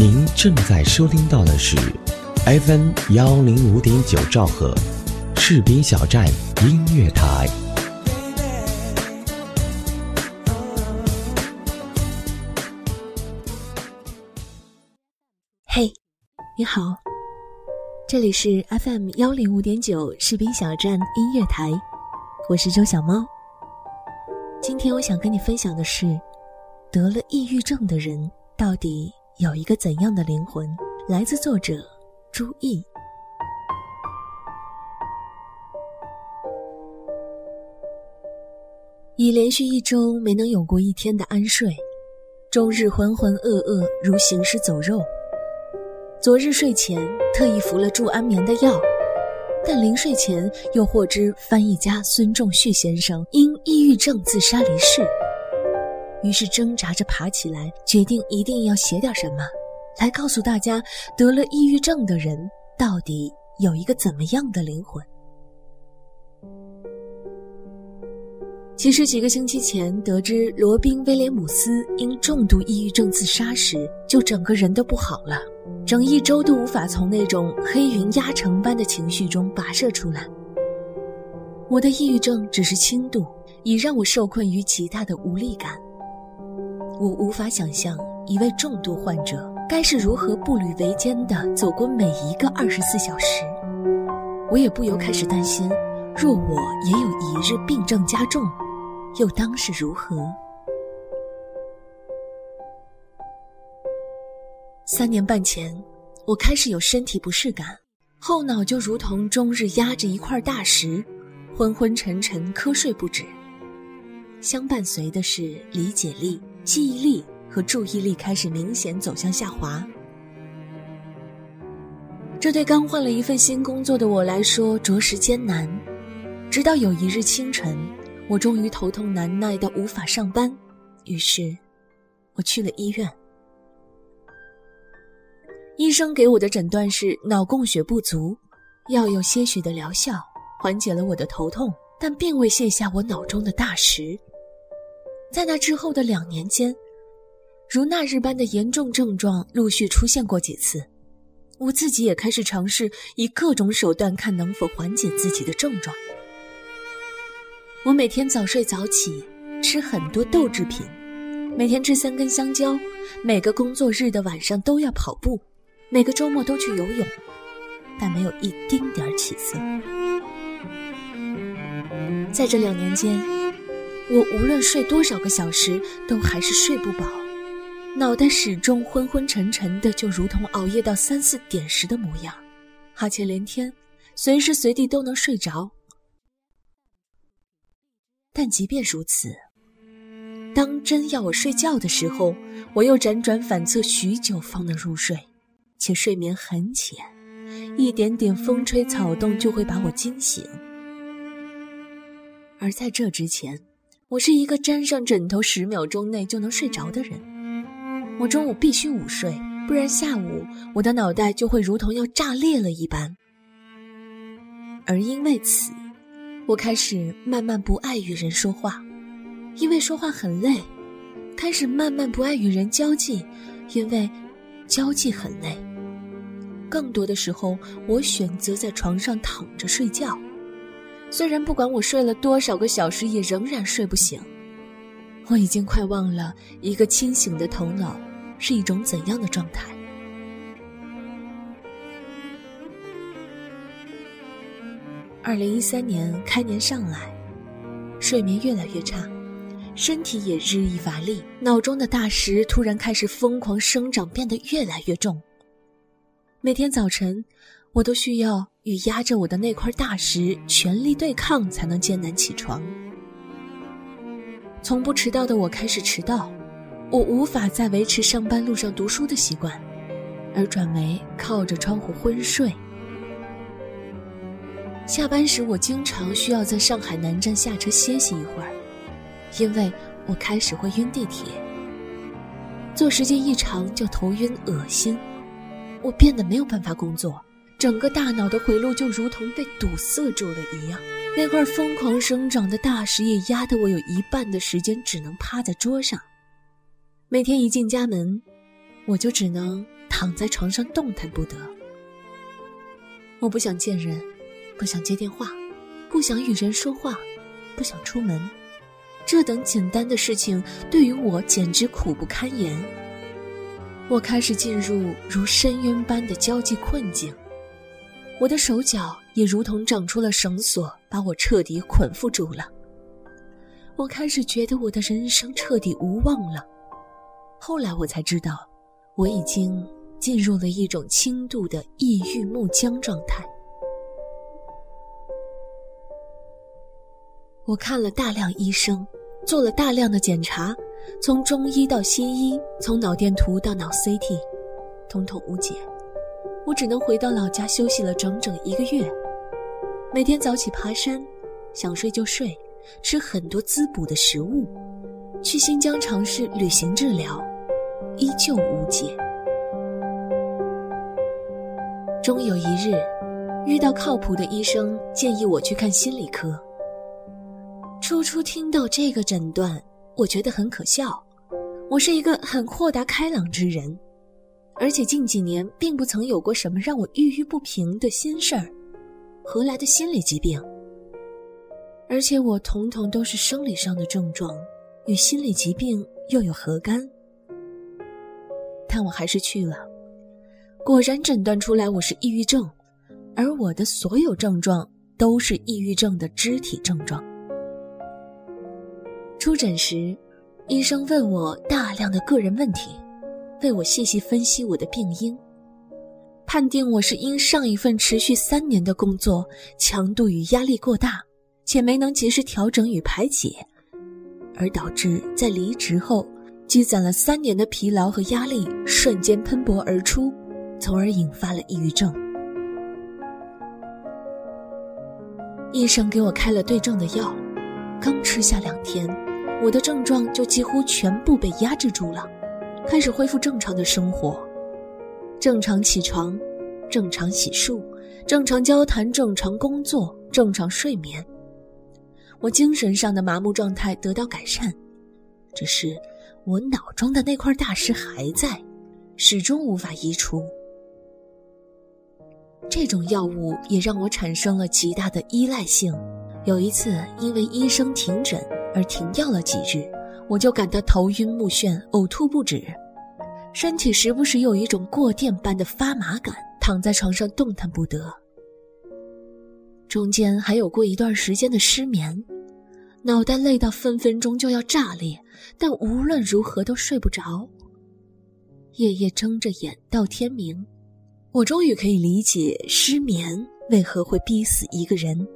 您正在收听到的是 FM 幺零五点九兆赫，士兵小站音乐台。嘿，你好，这里是 FM 幺零五点九士兵小站音乐台，我是周小猫。今天我想跟你分享的是，得了抑郁症的人到底有一个怎样的灵魂？来自作者朱毅。已连续一周没能有过一天的安睡，终日浑浑噩噩，如行尸走肉。昨日睡前特意服了助安眠的药，但临睡前又获知翻译家孙仲旭先生因抑郁症自杀离世，于是挣扎着爬起来，决定一定要写点什么，来告诉大家得了抑郁症的人到底有一个怎么样的灵魂。其实几个星期前得知罗宾威廉姆斯因重度抑郁症自杀时，就整个人都不好了，整一周都无法从那种黑云压城般的情绪中跋涉出来。我的抑郁症只是轻度，已让我受困于极大的无力感。我无法想象一位重度患者该是如何步履维艰地走过每一个二十四小时。我也不由开始担心，若我也有一日病症加重。又当是如何？三年半前，我开始有身体不适感，后脑就如同终日压着一块大石，昏昏沉沉，瞌睡不止。相伴随的是理解力、记忆力和注意力开始明显走向下滑。这对刚换了一份新工作的我来说着实艰难。直到有一日清晨。我终于头痛难耐到无法上班，于是，我去了医院。医生给我的诊断是脑供血不足，药有些许的疗效，缓解了我的头痛，但并未卸下我脑中的大石。在那之后的两年间，如那日般的严重症状陆续出现过几次，我自己也开始尝试以各种手段看能否缓解自己的症状。我每天早睡早起，吃很多豆制品，每天吃三根香蕉，每个工作日的晚上都要跑步，每个周末都去游泳，但没有一丁点起色。在这两年间，我无论睡多少个小时，都还是睡不饱，脑袋始终昏昏沉沉的，就如同熬夜到三四点时的模样，哈欠连天，随时随地都能睡着。但即便如此，当真要我睡觉的时候，我又辗转反侧许久方能入睡，且睡眠很浅，一点点风吹草动就会把我惊醒。而在这之前，我是一个沾上枕头十秒钟内就能睡着的人。我中午必须午睡，不然下午我的脑袋就会如同要炸裂了一般。而因为此。我开始慢慢不爱与人说话，因为说话很累；开始慢慢不爱与人交际，因为交际很累。更多的时候，我选择在床上躺着睡觉，虽然不管我睡了多少个小时，也仍然睡不醒。我已经快忘了一个清醒的头脑是一种怎样的状态。二零一三年开年上来，睡眠越来越差，身体也日益乏力，脑中的大石突然开始疯狂生长，变得越来越重。每天早晨，我都需要与压着我的那块大石全力对抗，才能艰难起床。从不迟到的我开始迟到，我无法再维持上班路上读书的习惯，而转为靠着窗户昏睡。下班时，我经常需要在上海南站下车歇息一会儿，因为我开始会晕地铁。坐时间一长就头晕恶心，我变得没有办法工作，整个大脑的回路就如同被堵塞住了一样。那块疯狂生长的大石也压得我有一半的时间只能趴在桌上。每天一进家门，我就只能躺在床上动弹不得。我不想见人，不想接电话，不想与人说话，不想出门。这等简单的事情对于我简直苦不堪言。我开始进入如深渊般的交际困境，我的手脚也如同长出了绳索，把我彻底捆缚住了。我开始觉得我的人生彻底无望了。后来我才知道，我已经进入了一种轻度的抑郁木僵状态。我看了大量医生。做了大量的检查，从中医到西医，从脑电图到脑 CT，统统无解。我只能回到老家休息了整整一个月，每天早起爬山，想睡就睡，吃很多滋补的食物，去新疆尝试旅行治疗，依旧无解。终有一日，遇到靠谱的医生，建议我去看心理科。初初听到这个诊断，我觉得很可笑。我是一个很豁达开朗之人，而且近几年并不曾有过什么让我郁郁不平的心事儿，何来的心理疾病？而且我统统都是生理上的症状，与心理疾病又有何干？但我还是去了，果然诊断出来我是抑郁症，而我的所有症状都是抑郁症的肢体症状。出诊时，医生问我大量的个人问题，为我细细分析我的病因，判定我是因上一份持续三年的工作强度与压力过大，且没能及时调整与排解，而导致在离职后积攒了三年的疲劳和压力瞬间喷薄而出，从而引发了抑郁症。医生给我开了对症的药，刚吃下两天。我的症状就几乎全部被压制住了，开始恢复正常的生活，正常起床，正常洗漱，正常交谈，正常工作，正常睡眠。我精神上的麻木状态得到改善，只是我脑中的那块大石还在，始终无法移除。这种药物也让我产生了极大的依赖性。有一次，因为医生停诊。而停药了几日，我就感到头晕目眩、呕吐不止，身体时不时有一种过电般的发麻感，躺在床上动弹不得。中间还有过一段时间的失眠，脑袋累到分分钟就要炸裂，但无论如何都睡不着。夜夜睁着眼到天明，我终于可以理解失眠为何会逼死一个人。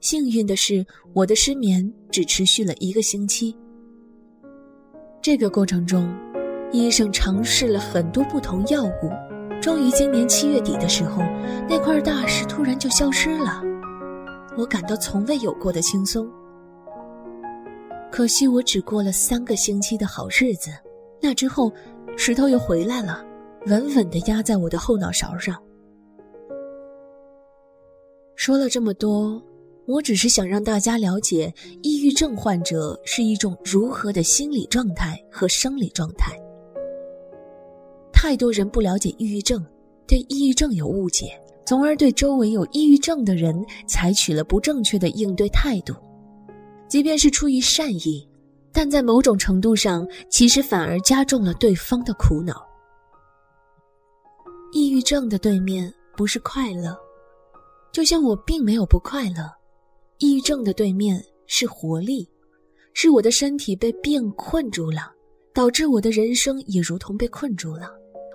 幸运的是，我的失眠只持续了一个星期。这个过程中，医生尝试了很多不同药物，终于今年七月底的时候，那块大石突然就消失了。我感到从未有过的轻松。可惜我只过了三个星期的好日子，那之后，石头又回来了，稳稳地压在我的后脑勺上。说了这么多。我只是想让大家了解，抑郁症患者是一种如何的心理状态和生理状态。太多人不了解抑郁症，对抑郁症有误解，从而对周围有抑郁症的人采取了不正确的应对态度。即便是出于善意，但在某种程度上，其实反而加重了对方的苦恼。抑郁症的对面不是快乐，就像我并没有不快乐。抑郁症的对面是活力，是我的身体被病困住了，导致我的人生也如同被困住了。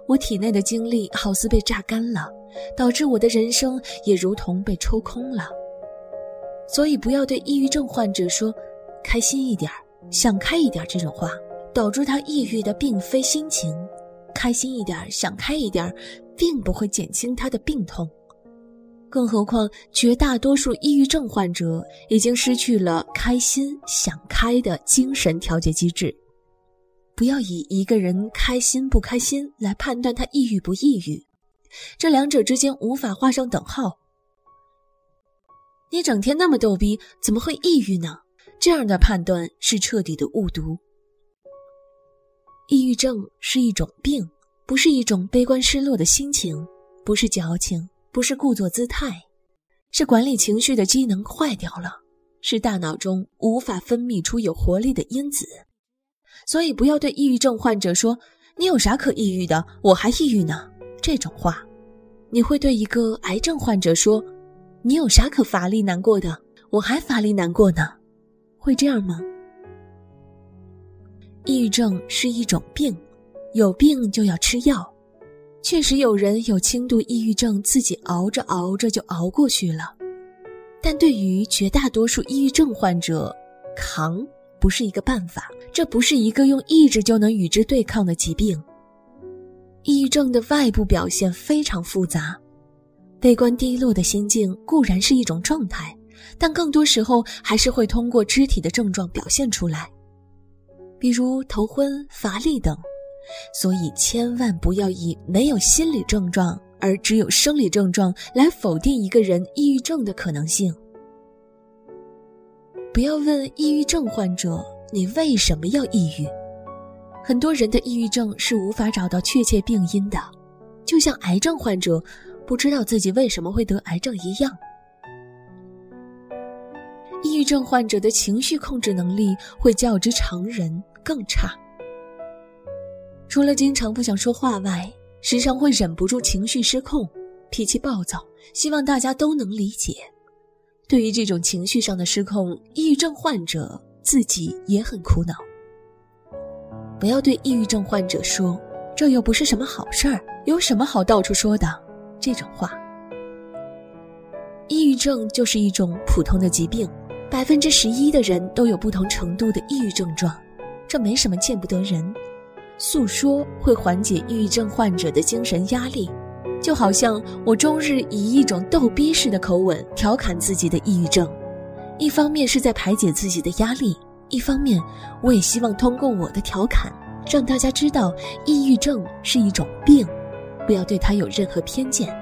我体内的精力好似被榨干了，导致我的人生也如同被抽空了。所以，不要对抑郁症患者说“开心一点儿想开一点儿”这种话，导致他抑郁的并非心情。开心一点儿，想开一点儿，并不会减轻他的病痛。更何况，绝大多数抑郁症患者已经失去了开心、想开的精神调节机制。不要以一个人开心不开心来判断他抑郁不抑郁，这两者之间无法画上等号。你整天那么逗逼，怎么会抑郁呢？这样的判断是彻底的误读。抑郁症是一种病，不是一种悲观失落的心情，不是矫情，不是故作姿态，是管理情绪的机能坏掉了，是大脑中无法分泌出有活力的因子。所以，不要对抑郁症患者说：“你有啥可抑郁的？我还抑郁呢。”这种话，你会对一个癌症患者说：“你有啥可乏力难过的？我还乏力难过呢。”会这样吗？抑郁症是一种病。有病就要吃药，确实有人有轻度抑郁症，自己熬着熬着就熬过去了。但对于绝大多数抑郁症患者，扛不是一个办法，这不是一个用意志就能与之对抗的疾病。抑郁症的外部表现非常复杂，悲观低落的心境固然是一种状态，但更多时候还是会通过肢体的症状表现出来，比如头昏、乏力等。所以，千万不要以没有心理症状而只有生理症状来否定一个人抑郁症的可能性。不要问抑郁症患者你为什么要抑郁，很多人的抑郁症是无法找到确切病因的，就像癌症患者不知道自己为什么会得癌症一样。抑郁症患者的情绪控制能力会较之常人更差。除了经常不想说话外，时常会忍不住情绪失控、脾气暴躁。希望大家都能理解。对于这种情绪上的失控，抑郁症患者自己也很苦恼。不要对抑郁症患者说：“这又不是什么好事儿，有什么好到处说的？”这种话。抑郁症就是一种普通的疾病，百分之十一的人都有不同程度的抑郁症状，这没什么见不得人。诉说会缓解抑郁症患者的精神压力，就好像我终日以一种逗逼式的口吻调侃自己的抑郁症，一方面是在排解自己的压力，一方面我也希望通过我的调侃，让大家知道抑郁症是一种病，不要对他有任何偏见。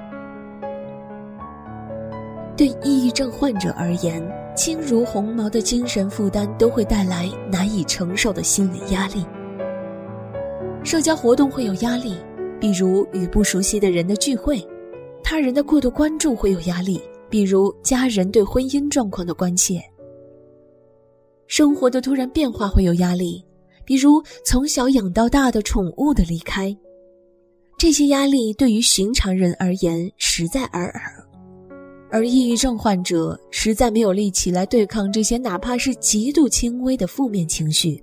对抑郁症患者而言，轻如鸿毛的精神负担都会带来难以承受的心理压力。社交活动会有压力，比如与不熟悉的人的聚会；他人的过度关注会有压力，比如家人对婚姻状况的关切；生活的突然变化会有压力，比如从小养到大的宠物的离开。这些压力对于寻常人而言实在尔尔，而抑郁症患者实在没有力气来对抗这些哪怕是极度轻微的负面情绪。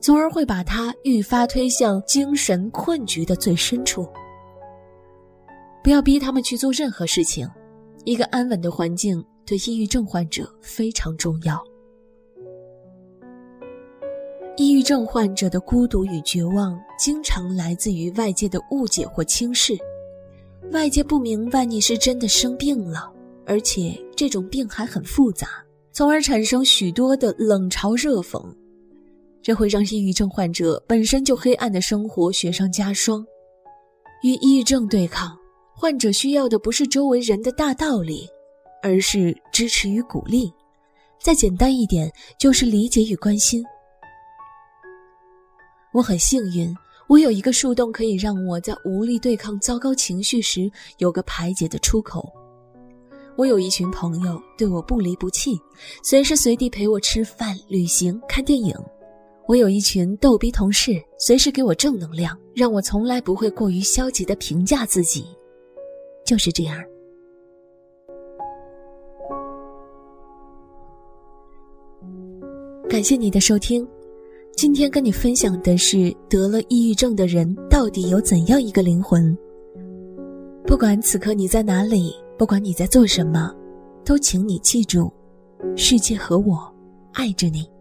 从而会把他愈发推向精神困局的最深处。不要逼他们去做任何事情，一个安稳的环境对抑郁症患者非常重要。抑郁症患者的孤独与绝望，经常来自于外界的误解或轻视。外界不明白你是真的生病了，而且这种病还很复杂，从而产生许多的冷嘲热讽。这会让抑郁症患者本身就黑暗的生活雪上加霜。与抑郁症对抗，患者需要的不是周围人的大道理，而是支持与鼓励。再简单一点，就是理解与关心。我很幸运，我有一个树洞，可以让我在无力对抗糟糕情绪时有个排解的出口。我有一群朋友对我不离不弃，随时随地陪我吃饭、旅行、看电影。我有一群逗逼同事，随时给我正能量，让我从来不会过于消极的评价自己。就是这样。感谢你的收听，今天跟你分享的是得了抑郁症的人到底有怎样一个灵魂。不管此刻你在哪里，不管你在做什么，都请你记住，世界和我爱着你。